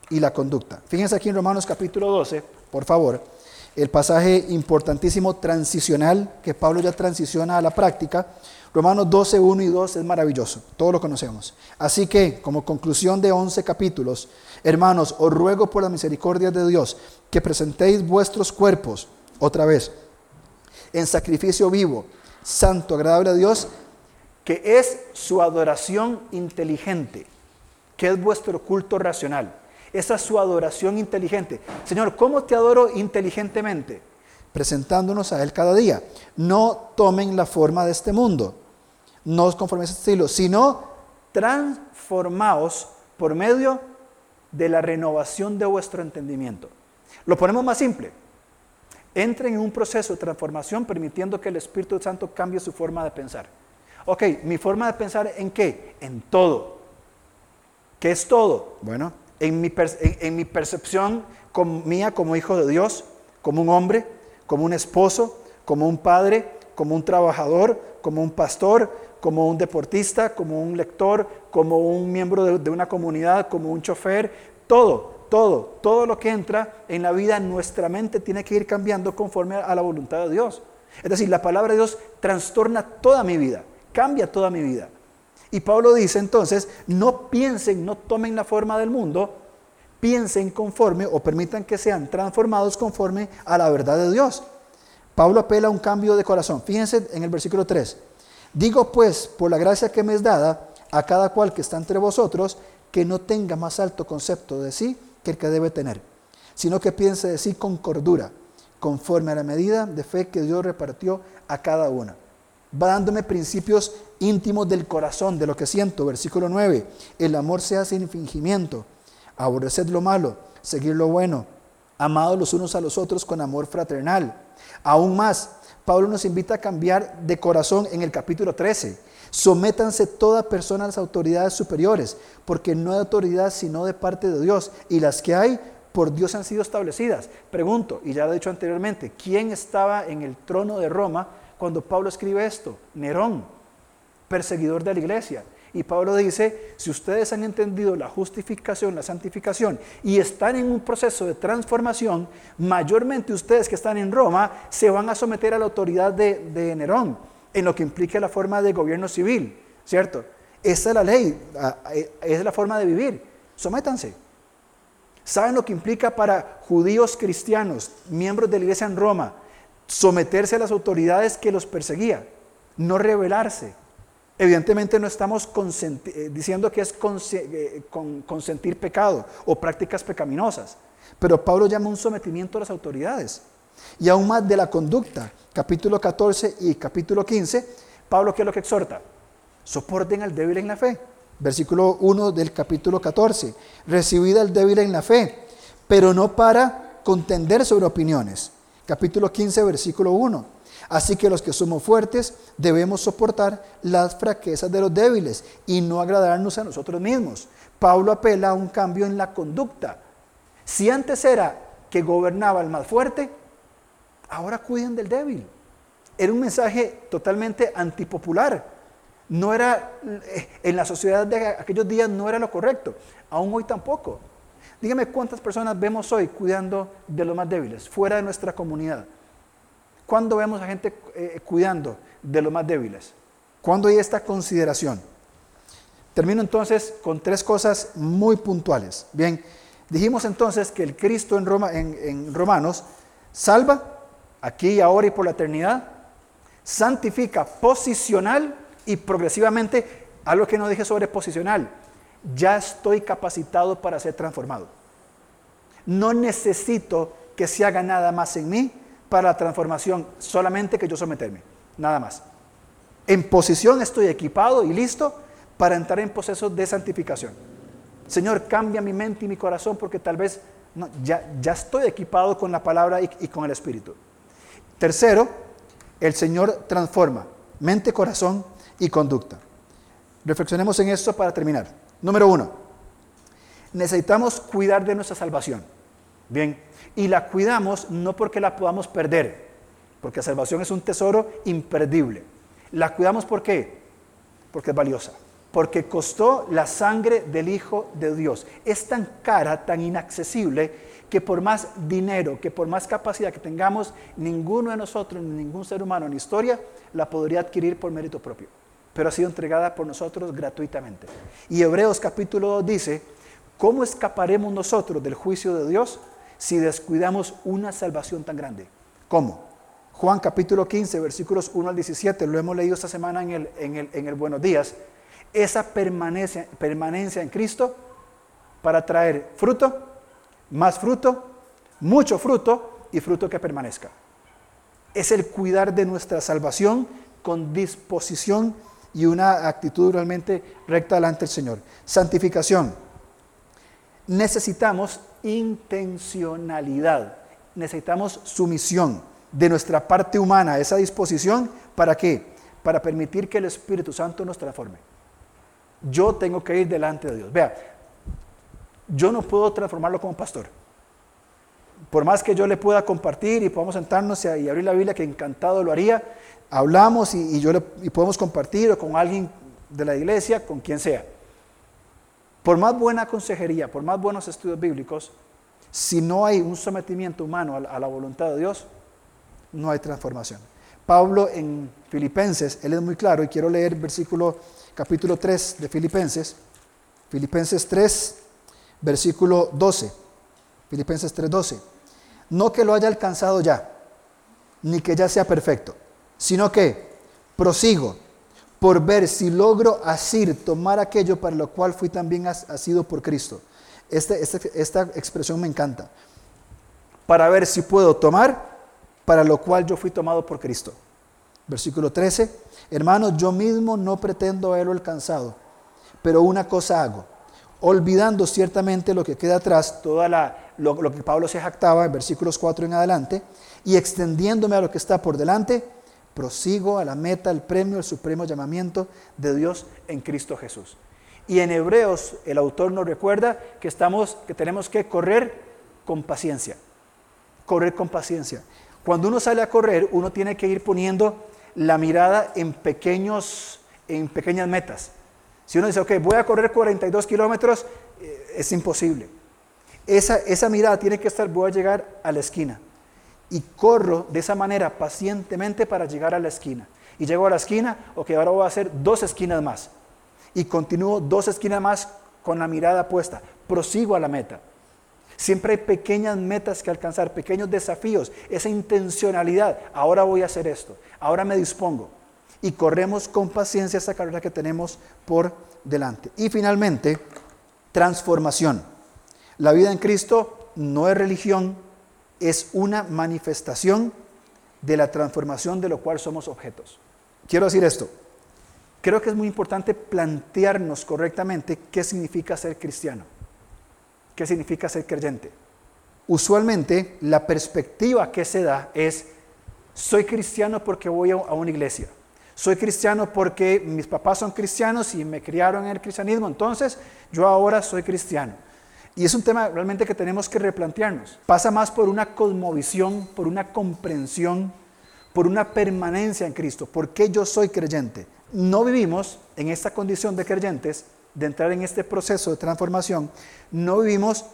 y la conducta. Fíjense aquí en Romanos capítulo 12, por favor, el pasaje importantísimo transicional que Pablo ya transiciona a la práctica. Romanos 12, 1 y 2 es maravilloso, todos lo conocemos. Así que, como conclusión de 11 capítulos, hermanos, os ruego por la misericordia de Dios que presentéis vuestros cuerpos, otra vez, en sacrificio vivo, santo, agradable a Dios, que es su adoración inteligente, que es vuestro culto racional. Esa es su adoración inteligente. Señor, ¿cómo te adoro inteligentemente? Presentándonos a Él cada día. No tomen la forma de este mundo. No os conforméis a este estilo, sino transformaos por medio de la renovación de vuestro entendimiento. Lo ponemos más simple. Entren en un proceso de transformación permitiendo que el Espíritu Santo cambie su forma de pensar. Ok, mi forma de pensar en qué? En todo. ¿Qué es todo? Bueno, en mi, percepción mía como hijo de Dios, como un hombre, como un esposo, como un padre, como un trabajador, como un pastor, como un deportista, como un lector, como un miembro de, de, una comunidad, como un chofer, todo, todo, todo lo que entra en la vida, en nuestra mente tiene que ir cambiando conforme a la voluntad de Dios. Es decir, la palabra de Dios trastorna toda mi vida, cambia toda mi vida. Y Pablo dice entonces, no piensen, no tomen la forma del mundo, piensen conforme o permitan que sean transformados conforme a la verdad de Dios. Pablo apela a un cambio de corazón. Fíjense en el versículo 3. Digo pues, por la gracia que me es dada, a cada cual que está entre vosotros, que no tenga más alto concepto de sí que el que debe tener, sino que piense de sí con cordura, conforme a la medida de fe que Dios repartió a cada uno va dándome principios íntimos del corazón, de lo que siento. Versículo 9, el amor sea sin fingimiento, aborreced lo malo, seguir lo bueno, amados los unos a los otros con amor fraternal. Aún más, Pablo nos invita a cambiar de corazón en el capítulo 13. Sométanse toda persona a las autoridades superiores, porque no hay autoridad sino de parte de Dios, y las que hay por Dios han sido establecidas. Pregunto, y ya lo he dicho anteriormente, ¿quién estaba en el trono de Roma cuando Pablo escribe esto? Nerón, perseguidor de la iglesia. Y Pablo dice, si ustedes han entendido la justificación, la santificación y están en un proceso de transformación, mayormente ustedes que están en Roma se van a someter a la autoridad de, Nerón, en lo que implica la forma de gobierno civil, ¿cierto? Esa es la ley, es la forma de vivir. Sométanse. ¿Saben lo que implica para judíos cristianos, miembros de la iglesia en Roma, someterse a las autoridades que los perseguía, no rebelarse. Evidentemente no estamos eh, diciendo que es eh, consentir pecado o prácticas pecaminosas, pero Pablo llama un sometimiento a las autoridades. Y aún más de la conducta, capítulo 14 y capítulo 15, Pablo qué es lo que exhorta? Soporten al débil en la fe. Versículo 1 del capítulo 14, recibid al débil en la fe, pero no para contender sobre opiniones capítulo 15, versículo 1. Así que los que somos fuertes debemos soportar las fraquezas de los débiles y no agradarnos a nosotros mismos. Pablo apela a un cambio en la conducta. Si antes era que gobernaba el más fuerte, ahora cuiden del débil. Era un mensaje totalmente antipopular. No era, en la sociedad de aquellos días no era lo correcto. Aún hoy tampoco. Dígame cuántas personas vemos hoy cuidando de los más débiles, fuera de nuestra comunidad. ¿Cuándo vemos a gente eh, cuidando de los más débiles? ¿Cuándo hay esta consideración? Termino entonces con tres cosas muy puntuales. Bien, dijimos entonces que el Cristo en, Roma, Romanos salva, aquí, ahora y por la eternidad, santifica posicional y progresivamente, algo que no dije sobre posicional, ya estoy capacitado para ser transformado. No necesito que se haga nada más en mí para la transformación, solamente que yo someterme, nada más. En posición estoy equipado y listo para entrar en proceso de santificación. Señor, cambia mi mente y mi corazón porque tal vez ya, ya estoy equipado con la palabra y, y con el Espíritu. Tercero, el Señor transforma mente, corazón y conducta. Reflexionemos en esto para terminar. Número uno, necesitamos cuidar de nuestra salvación. Bien, y la cuidamos no porque la podamos perder, porque la salvación es un tesoro imperdible. La cuidamos ¿por qué? Porque es valiosa, porque costó la sangre del Hijo de Dios. Es tan cara, tan inaccesible, que por más dinero, que por más capacidad que tengamos, ninguno de nosotros, ningún ser humano en historia la podría adquirir por mérito propio, pero ha sido entregada por nosotros gratuitamente. Y Hebreos capítulo 2 dice, ¿cómo escaparemos nosotros del juicio de Dios si descuidamos una salvación tan grande? ¿Cómo? Juan capítulo 15, versículos 1 al 17, lo hemos leído esta semana en el, en el, en el Buenos Días. Esa permanencia, permanencia en Cristo para traer fruto, más fruto, mucho fruto y fruto que permanezca. Es el cuidar de nuestra salvación con disposición y una actitud realmente recta delante del Señor. Santificación. Necesitamos intencionalidad, necesitamos sumisión de nuestra parte humana, esa disposición, ¿para qué? Para permitir que el Espíritu Santo nos transforme. Yo tengo que ir delante de Dios. Vea, yo no puedo transformarlo como pastor. Por más que yo le pueda compartir y podamos sentarnos y abrir la Biblia, que encantado lo haría, hablamos y, yo y podemos compartir o con alguien de la iglesia, con quien sea. Por más buena consejería, por más buenos estudios bíblicos, si no hay un sometimiento humano a la voluntad de Dios, no hay transformación. Pablo en Filipenses, él es muy claro y quiero leer versículo capítulo 3 de Filipenses, Filipenses 3, versículo 12. Filipenses 3, 12. No que lo haya alcanzado ya, ni que ya sea perfecto, sino que prosigo por ver si logro asir, tomar aquello para lo cual fui también asido por Cristo. Este, este, esta expresión me encanta. Para ver si puedo tomar para lo cual yo fui tomado por Cristo. Versículo 13. Hermanos, yo mismo no pretendo haberlo alcanzado, pero una cosa hago, olvidando ciertamente lo que queda atrás, toda la, lo, que Pablo se jactaba en versículos 4 en adelante, y extendiéndome a lo que está por delante, prosigo a la meta, el premio, el supremo llamamiento de Dios en Cristo Jesús. Y en Hebreos el autor nos recuerda que estamos que tenemos que correr con paciencia. Correr con paciencia. Cuando uno sale a correr, uno tiene que ir poniendo la mirada en, pequeños, en pequeñas metas. Si uno dice, ok, voy a correr 42 kilómetros, eh, es imposible. Esa, esa mirada tiene que estar, voy a llegar a la esquina. Y corro de esa manera pacientemente para llegar a la esquina. Y llego a la esquina, ok, ahora voy a hacer dos esquinas más. Y continúo dos esquinas más con la mirada puesta. Prosigo a la meta. Siempre hay pequeñas metas que alcanzar, pequeños desafíos, esa intencionalidad. Ahora voy a hacer esto, ahora me dispongo. Y corremos con paciencia esa carrera que tenemos por delante. Y finalmente, transformación. La vida en Cristo no es religión, es una manifestación de la transformación de lo cual somos objetos. Quiero decir esto. Creo que es muy importante plantearnos correctamente qué significa ser cristiano. ¿Qué significa ser creyente? Usualmente la perspectiva que se da es, soy cristiano porque voy a una iglesia. Soy cristiano porque mis papás son cristianos y me criaron en el cristianismo, entonces yo ahora soy cristiano. Y es un tema realmente que tenemos que replantearnos. Pasa más por una cosmovisión, por una comprensión, por una permanencia en Cristo. ¿Por qué yo soy creyente? No vivimos en esta condición de creyentes de entrar en este proceso de transformación, no vivimos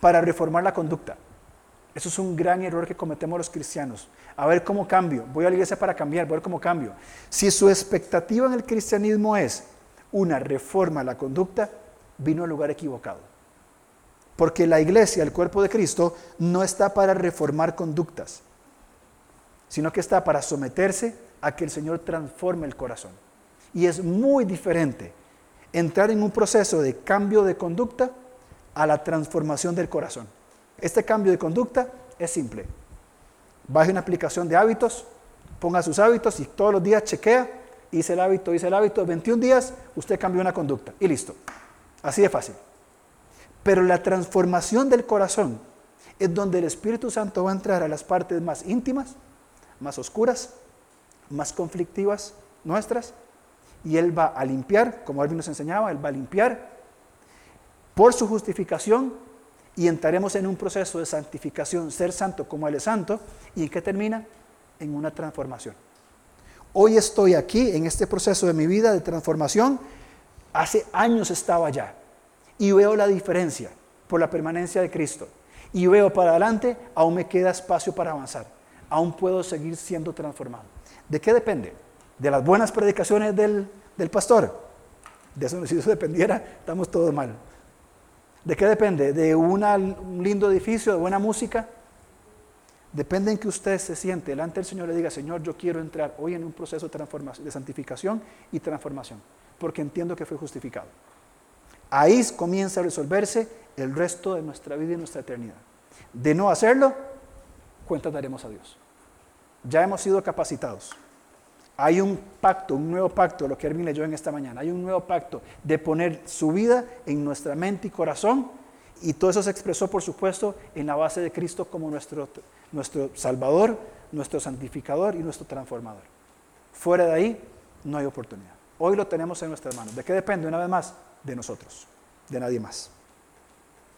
para reformar la conducta. Eso es un gran error que cometemos los cristianos. A ver cómo cambio. Voy a la iglesia para cambiar, voy a ver cómo cambio. Si su expectativa en el cristianismo es una reforma a la conducta, vino al lugar equivocado. Porque la iglesia, el cuerpo de Cristo, no está para reformar conductas, sino que está para someterse a que el Señor transforme el corazón. Y es muy diferente entrar en un proceso de cambio de conducta a la transformación del corazón. Este cambio de conducta es simple. Baje una aplicación de hábitos, ponga sus hábitos y todos los días chequea, hice el hábito, hice el hábito, 21 días, usted cambió una conducta y listo. Así de fácil. Pero la transformación del corazón es donde el Espíritu Santo va a entrar a las partes más íntimas, más oscuras, más conflictivas nuestras, y Él va a limpiar, como Alvin nos enseñaba, Él va a limpiar por su justificación y entraremos en un proceso de santificación, ser santo como Él es santo, y ¿en qué termina? En una transformación. Hoy estoy aquí en este proceso de mi vida de transformación. Hace años estaba allá y veo la diferencia por la permanencia de Cristo. Y veo para adelante, aún me queda espacio para avanzar. Aún puedo seguir siendo transformado. ¿De qué depende? ¿De las buenas predicaciones del, pastor? De eso, si eso dependiera, estamos todos mal. ¿De qué depende? ¿De un lindo edificio, de buena música? Depende en que usted se siente delante del Señor y le diga, Señor, yo quiero entrar hoy en un proceso de, de santificación y transformación, porque entiendo que fui justificado. Ahí comienza a resolverse el resto de nuestra vida y nuestra eternidad. De no hacerlo, cuentas daremos a Dios. Ya hemos sido capacitados. Hay un pacto, un nuevo pacto, lo que Erwin leyó en esta mañana. Hay un nuevo pacto de poner su vida en nuestra mente y corazón. Y todo eso se expresó, por supuesto, en la base de Cristo como nuestro, nuestro Salvador, nuestro santificador y nuestro transformador. Fuera de ahí, no hay oportunidad. Hoy lo tenemos en nuestras manos. ¿De qué depende? Una vez más, de nosotros, de nadie más.